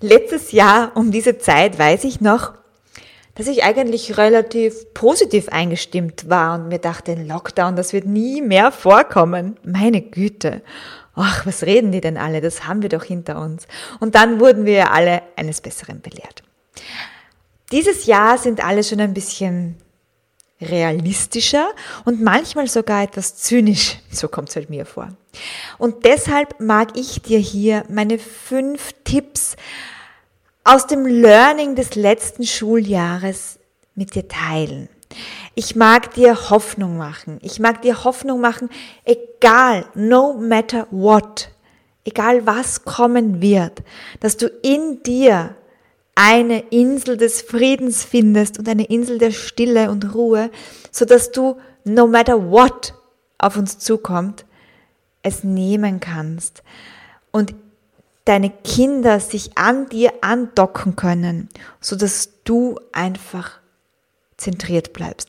Letztes Jahr um diese Zeit weiß ich noch, dass ich eigentlich relativ positiv eingestimmt war und mir dachte, Lockdown, das wird nie mehr vorkommen. Meine Güte. Ach, was reden die denn alle? Das haben wir doch hinter uns. Und dann wurden wir alle eines Besseren belehrt. Dieses Jahr sind alle schon ein bisschen realistischer und manchmal sogar etwas zynisch. So kommt es halt mir vor. Und deshalb mag ich dir hier meine fünf Tipps aus dem Learning des letzten Schuljahres mit dir teilen. Ich mag dir Hoffnung machen. Ich mag dir Hoffnung machen, egal, no matter what, egal was kommen wird, dass du in dir eine Insel des Friedens findest und eine Insel der Stille und Ruhe, so dass du no matter what auf uns zukommt, es nehmen kannst und deine Kinder sich an dir andocken können, so dass du einfach zentriert bleibst.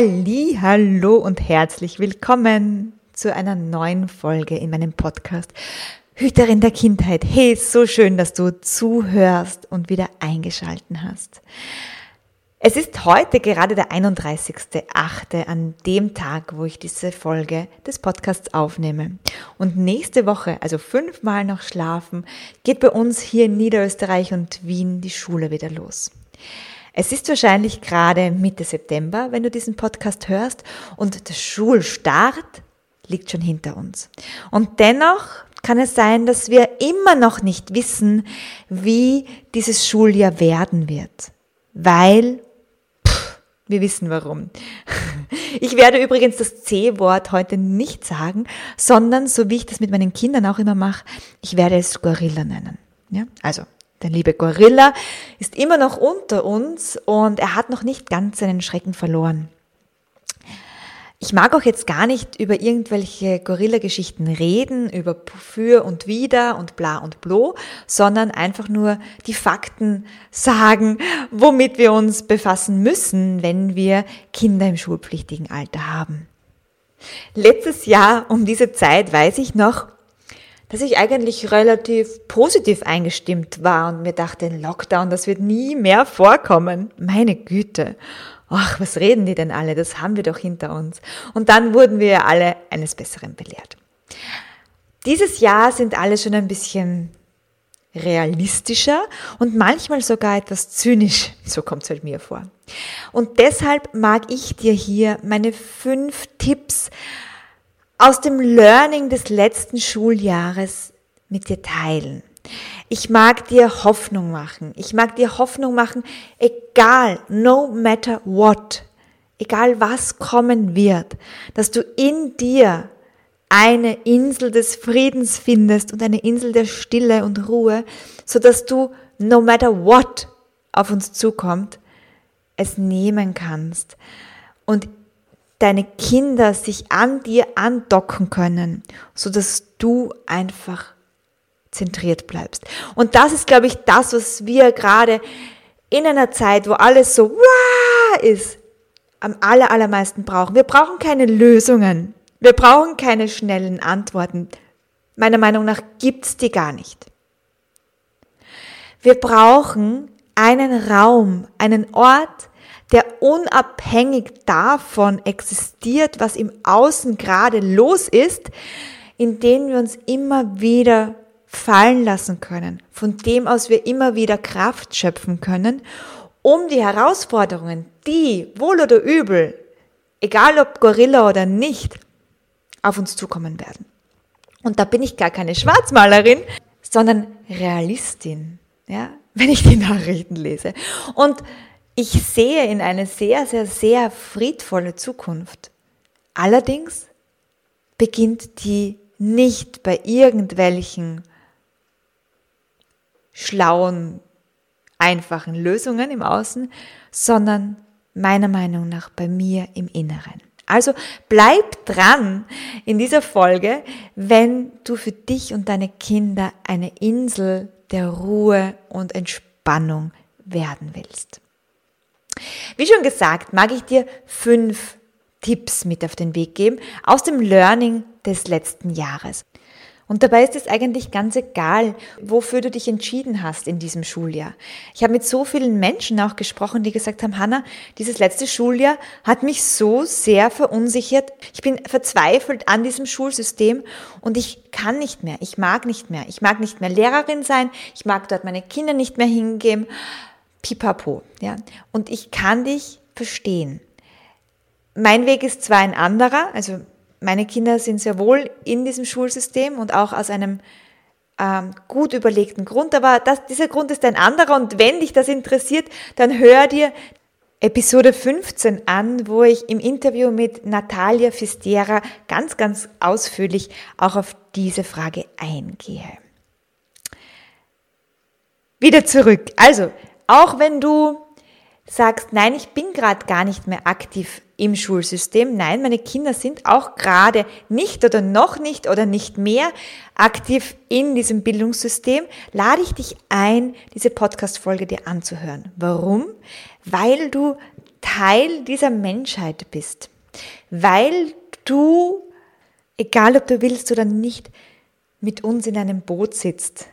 Halli, hallo und herzlich willkommen zu einer neuen Folge in meinem Podcast Hüterin der Kindheit. Hey, so schön, dass du zuhörst und wieder eingeschalten hast. Es ist heute gerade der 31.8. an dem Tag, wo ich diese Folge des Podcasts aufnehme. Und nächste Woche, also fünfmal noch schlafen, geht bei uns hier in Niederösterreich und Wien die Schule wieder los. Es ist wahrscheinlich gerade Mitte September, wenn du diesen Podcast hörst und der Schulstart liegt schon hinter uns. Und dennoch kann es sein, dass wir immer noch nicht wissen, wie dieses Schuljahr werden wird. Weil, pff, wir wissen warum. Ich werde übrigens das C-Wort heute nicht sagen, sondern, so wie ich das mit meinen Kindern auch immer mache, ich werde es Gorilla nennen. Ja? Also, der liebe Gorilla ist immer noch unter uns und er hat noch nicht ganz seinen Schrecken verloren. Ich mag auch jetzt gar nicht über irgendwelche Gorilla-Geschichten reden, über für und wider und bla und blo, sondern einfach nur die Fakten sagen, womit wir uns befassen müssen, wenn wir Kinder im schulpflichtigen Alter haben. Letztes Jahr um diese Zeit weiß ich noch, dass ich eigentlich relativ positiv eingestimmt war und mir dachte, Lockdown, das wird nie mehr vorkommen. Meine Güte. Ach, was reden die denn alle? Das haben wir doch hinter uns. Und dann wurden wir alle eines Besseren belehrt. Dieses Jahr sind alle schon ein bisschen realistischer und manchmal sogar etwas zynisch. So kommt es halt mir vor. Und deshalb mag ich dir hier meine fünf Tipps aus dem Learning des letzten Schuljahres mit dir teilen. Ich mag dir Hoffnung machen. Ich mag dir Hoffnung machen, egal, no matter what, egal was kommen wird, dass du in dir eine Insel des Friedens findest und eine Insel der Stille und Ruhe, so dass du no matter what auf uns zukommt, es nehmen kannst und deine Kinder sich an dir andocken können, so dass du einfach zentriert bleibst. Und das ist, glaube ich, das, was wir gerade in einer Zeit, wo alles so wow ist, am aller, allermeisten brauchen. Wir brauchen keine Lösungen. Wir brauchen keine schnellen Antworten. Meiner Meinung nach gibt's die gar nicht. Wir brauchen einen Raum, einen Ort, der unabhängig davon existiert, was im Außen gerade los ist, in dem wir uns immer wieder fallen lassen können, von dem aus wir immer wieder Kraft schöpfen können, um die Herausforderungen, die wohl oder übel, egal ob Gorilla oder nicht, auf uns zukommen werden. Und da bin ich gar keine Schwarzmalerin, sondern Realistin, ja, wenn ich die Nachrichten lese. Und ich sehe in eine sehr, sehr, sehr friedvolle Zukunft. Allerdings beginnt die nicht bei irgendwelchen schlauen, einfachen Lösungen im Außen, sondern meiner Meinung nach bei mir im Inneren. Also bleib dran in dieser Folge, wenn du für dich und deine Kinder eine Insel der Ruhe und Entspannung werden willst. Wie schon gesagt, mag ich dir fünf Tipps mit auf den Weg geben aus dem Learning des letzten Jahres. Und dabei ist es eigentlich ganz egal, wofür du dich entschieden hast in diesem Schuljahr. Ich habe mit so vielen Menschen auch gesprochen, die gesagt haben, Hanna, dieses letzte Schuljahr hat mich so sehr verunsichert. Ich bin verzweifelt an diesem Schulsystem und ich kann nicht mehr. Ich mag nicht mehr. Ich mag nicht mehr Lehrerin sein. Ich mag dort meine Kinder nicht mehr hingeben. Pipapo, ja. Und ich kann dich verstehen. Mein Weg ist zwar ein anderer, also meine Kinder sind sehr wohl in diesem Schulsystem und auch aus einem ähm, gut überlegten Grund, aber das, dieser Grund ist ein anderer und wenn dich das interessiert, dann hör dir Episode 15 an, wo ich im Interview mit Natalia Fistera ganz, ganz ausführlich auch auf diese Frage eingehe. Wieder zurück. Also, auch wenn du sagst, nein, ich bin gerade gar nicht mehr aktiv im Schulsystem. Nein, meine Kinder sind auch gerade nicht oder noch nicht oder nicht mehr aktiv in diesem Bildungssystem. Lade ich dich ein, diese Podcast-Folge dir anzuhören. Warum? Weil du Teil dieser Menschheit bist. Weil du, egal ob du willst oder nicht, mit uns in einem Boot sitzt.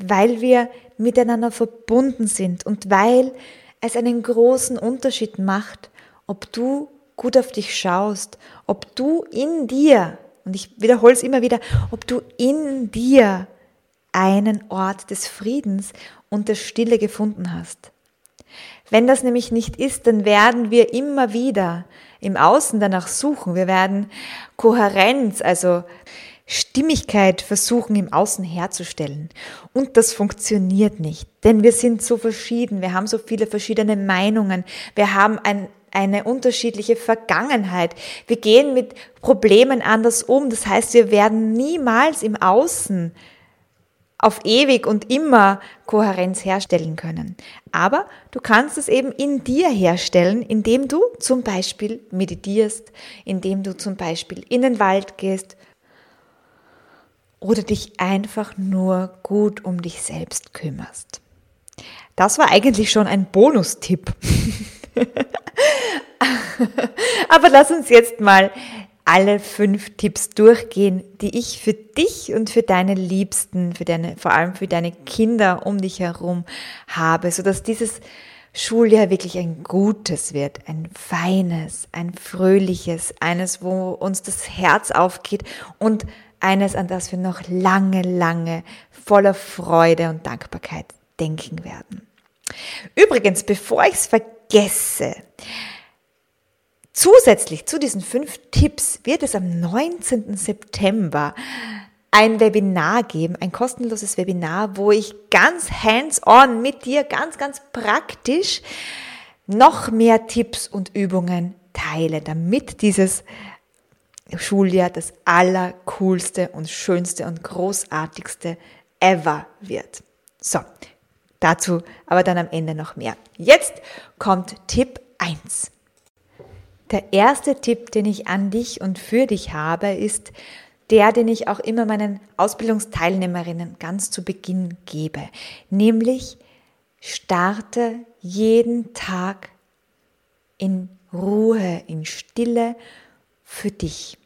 Weil wir miteinander verbunden sind und weil es einen großen Unterschied macht, ob du gut auf dich schaust, ob du in dir, und ich wiederhole es immer wieder, ob du in dir einen Ort des Friedens und der Stille gefunden hast. Wenn das nämlich nicht ist, dann werden wir immer wieder im Außen danach suchen. Wir werden Kohärenz, also Stimmigkeit versuchen im Außen herzustellen. Und das funktioniert nicht, denn wir sind so verschieden, wir haben so viele verschiedene Meinungen, wir haben ein, eine unterschiedliche Vergangenheit, wir gehen mit Problemen anders um. Das heißt, wir werden niemals im Außen auf ewig und immer Kohärenz herstellen können. Aber du kannst es eben in dir herstellen, indem du zum Beispiel meditierst, indem du zum Beispiel in den Wald gehst oder dich einfach nur gut um dich selbst kümmerst. Das war eigentlich schon ein Bonustipp. Aber lass uns jetzt mal alle fünf Tipps durchgehen, die ich für dich und für deine Liebsten, für deine, vor allem für deine Kinder um dich herum habe, sodass dieses Schuljahr wirklich ein gutes wird, ein feines, ein fröhliches, eines, wo uns das Herz aufgeht und eines, an das wir noch lange, lange voller Freude und Dankbarkeit denken werden. Übrigens, bevor ich es vergesse, zusätzlich zu diesen fünf Tipps wird es am 19. September ein Webinar geben, ein kostenloses Webinar, wo ich ganz hands-on mit dir, ganz, ganz praktisch noch mehr Tipps und Übungen teile, damit dieses Schuljahr das allercoolste und schönste und großartigste ever wird. So, dazu aber dann am Ende noch mehr. Jetzt kommt Tipp 1. Der erste Tipp, den ich an dich und für dich habe, ist der, den ich auch immer meinen Ausbildungsteilnehmerinnen ganz zu Beginn gebe, nämlich starte jeden Tag in Ruhe, in Stille für dich.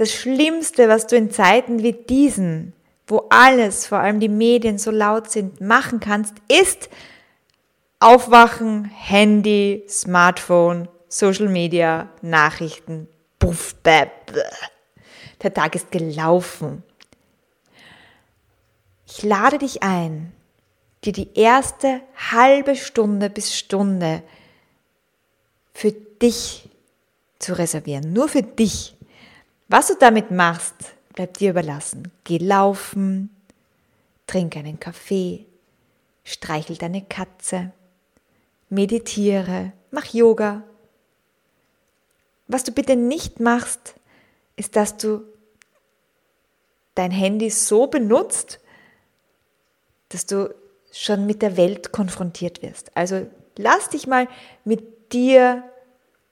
Das Schlimmste, was du in Zeiten wie diesen, wo alles, vor allem die Medien so laut sind, machen kannst, ist aufwachen, Handy, Smartphone, Social Media, Nachrichten, puff, bäh, bäh. Der Tag ist gelaufen. Ich lade dich ein, dir die erste halbe Stunde bis Stunde für dich zu reservieren, nur für dich. Was du damit machst, bleibt dir überlassen. Geh laufen, trink einen Kaffee, streichel deine Katze, meditiere, mach Yoga. Was du bitte nicht machst, ist, dass du dein Handy so benutzt, dass du schon mit der Welt konfrontiert wirst. Also lass dich mal mit dir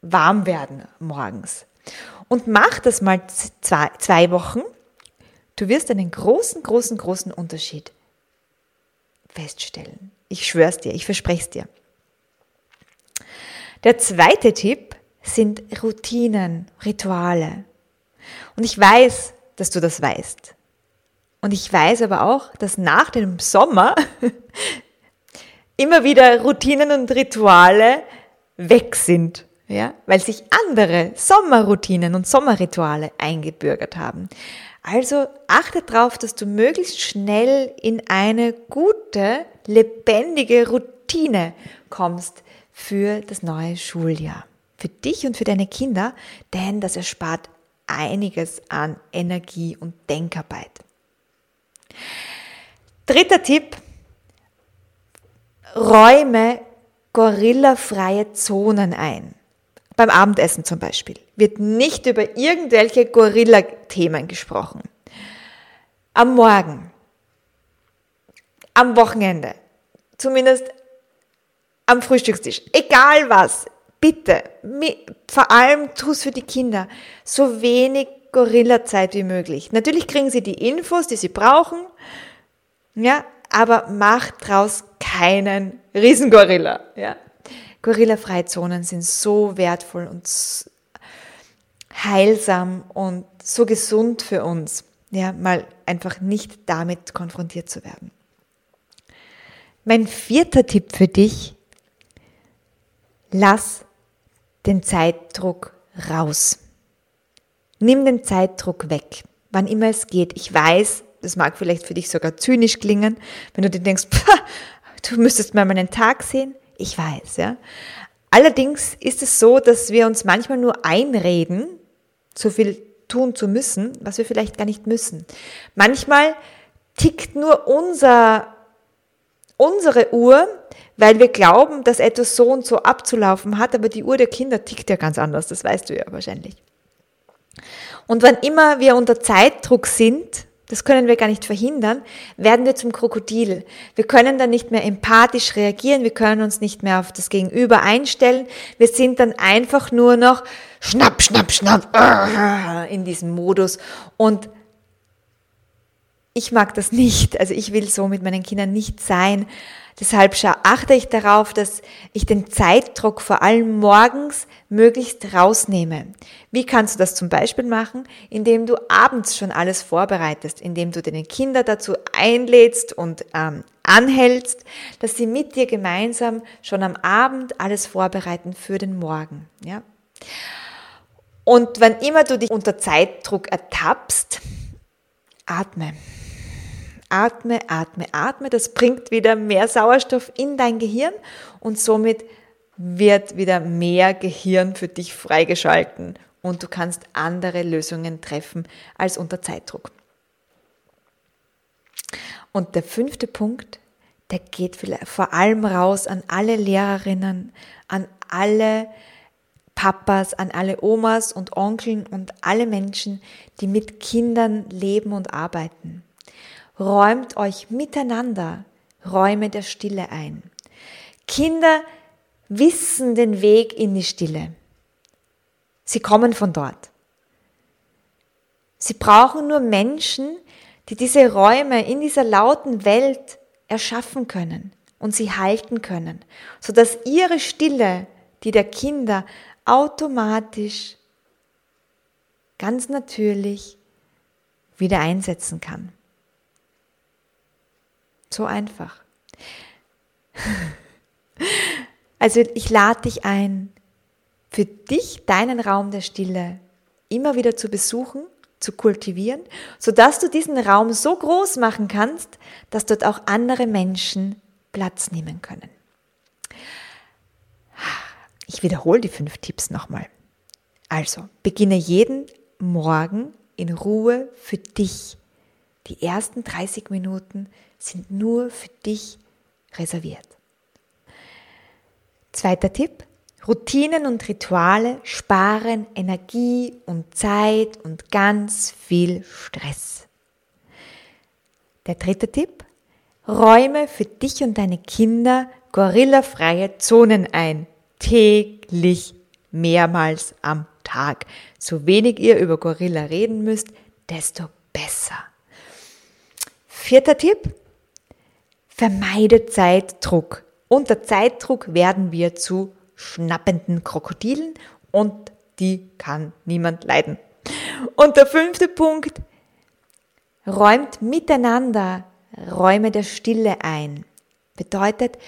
warm werden morgens. Und mach das mal zwei, zwei Wochen. Du wirst einen großen, großen, großen Unterschied feststellen. Ich schwör's dir, ich verspreche es dir. Der zweite Tipp sind Routinen, Rituale. Und ich weiß, dass du das weißt. Und ich weiß aber auch, dass nach dem Sommer immer wieder Routinen und Rituale weg sind, ja, weil sich andere Sommerroutinen und Sommerrituale eingebürgert haben. Also achte darauf, dass du möglichst schnell in eine gute, lebendige Routine kommst für das neue Schuljahr. Für dich und für deine Kinder, denn das erspart einiges an Energie und Denkarbeit. Dritter Tipp, räume gorillafreie Zonen ein. Beim Abendessen zum Beispiel wird nicht über irgendwelche Gorilla-Themen gesprochen. Am Morgen, am Wochenende, zumindest am Frühstückstisch, egal was, bitte, vor allem tu es für die Kinder, so wenig Gorilla-Zeit wie möglich. Natürlich kriegen sie die Infos, die sie brauchen, ja, aber mach draus keinen Riesengorilla, ja. Gorilla-Freizonen sind so wertvoll und heilsam und so gesund für uns, ja, mal einfach nicht damit konfrontiert zu werden. Mein vierter Tipp für dich, lass den Zeitdruck raus. Nimm den Zeitdruck weg, wann immer es geht. Ich weiß, das mag vielleicht für dich sogar zynisch klingen, wenn du dir denkst, du müsstest mal meinen Tag sehen. Ich weiß, ja. Allerdings ist es so, dass wir uns manchmal nur einreden, so viel tun zu müssen, was wir vielleicht gar nicht müssen. Manchmal tickt nur unser, unsere Uhr, weil wir glauben, dass etwas so und so abzulaufen hat, aber die Uhr der Kinder tickt ja ganz anders, das weißt du ja wahrscheinlich. Und wann immer wir unter Zeitdruck sind, das können wir gar nicht verhindern, werden wir zum Krokodil. Wir können dann nicht mehr empathisch reagieren, wir können uns nicht mehr auf das Gegenüber einstellen. Wir sind dann einfach nur noch schnapp, schnapp, schnapp in diesem Modus. Und ich mag das nicht. Also ich will so mit meinen Kindern nicht sein. Deshalb achte ich darauf, dass ich den Zeitdruck vor allem morgens möglichst rausnehme. Wie kannst du das zum Beispiel machen? Indem du abends schon alles vorbereitest, indem du deine Kinder dazu einlädst und ähm, anhältst, dass sie mit dir gemeinsam schon am Abend alles vorbereiten für den Morgen. Ja? Und wann immer du dich unter Zeitdruck ertappst, atme. Atme, atme, atme. Das bringt wieder mehr Sauerstoff in dein Gehirn und somit wird wieder mehr Gehirn für dich freigeschalten und du kannst andere Lösungen treffen als unter Zeitdruck. Und der fünfte Punkt, der geht vor allem raus an alle Lehrerinnen, an alle Papas, an alle Omas und Onkeln und alle Menschen, die mit Kindern leben und arbeiten. Räumt euch miteinander Räume der Stille ein. Kinder wissen den Weg in die Stille. Sie kommen von dort. Sie brauchen nur Menschen, die diese Räume in dieser lauten Welt erschaffen können und sie halten können, sodass ihre Stille, die der Kinder automatisch, ganz natürlich wieder einsetzen kann. So einfach. Also ich lade dich ein, für dich deinen Raum der Stille immer wieder zu besuchen, zu kultivieren, sodass du diesen Raum so groß machen kannst, dass dort auch andere Menschen Platz nehmen können. Ich wiederhole die fünf Tipps nochmal. Also, beginne jeden Morgen in Ruhe für dich. Die ersten 30 Minuten sind nur für dich reserviert. Zweiter Tipp. Routinen und Rituale sparen Energie und Zeit und ganz viel Stress. Der dritte Tipp. Räume für dich und deine Kinder gorillafreie Zonen ein. Täglich, mehrmals am Tag. So wenig ihr über Gorilla reden müsst, desto besser. Vierter Tipp. Vermeide Zeitdruck. Unter Zeitdruck werden wir zu schnappenden Krokodilen und die kann niemand leiden. Und der fünfte Punkt, räumt miteinander Räume der Stille ein. Bedeutet,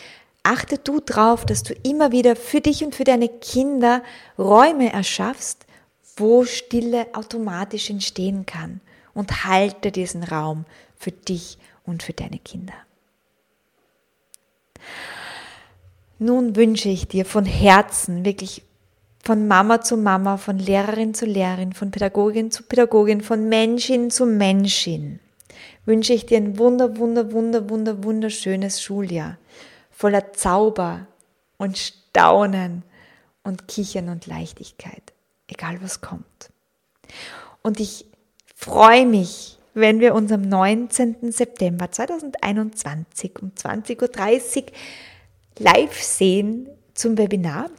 achte du drauf, dass du immer wieder für dich und für deine Kinder Räume erschaffst, wo Stille automatisch entstehen kann. Und halte diesen Raum für dich und für deine Kinder. Nun wünsche ich dir von Herzen, wirklich von Mama zu Mama, von Lehrerin zu Lehrerin, von Pädagogin zu Pädagogin, von Menschin zu Menschin, wünsche ich dir ein wunder, wunder, wunder, wunder, wunderschönes Schuljahr voller Zauber und Staunen und Kichern und Leichtigkeit, egal was kommt. Und ich freue mich, wenn wir uns am 19. September 2021 um 20.30 Uhr live sehen zum Webinar,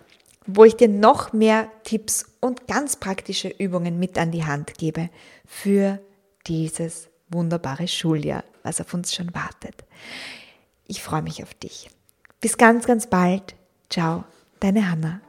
wo ich dir noch mehr Tipps und ganz praktische Übungen mit an die Hand gebe für dieses wunderbare Schuljahr, was auf uns schon wartet. Ich freue mich auf dich. Bis ganz, ganz bald. Ciao, deine Hanna.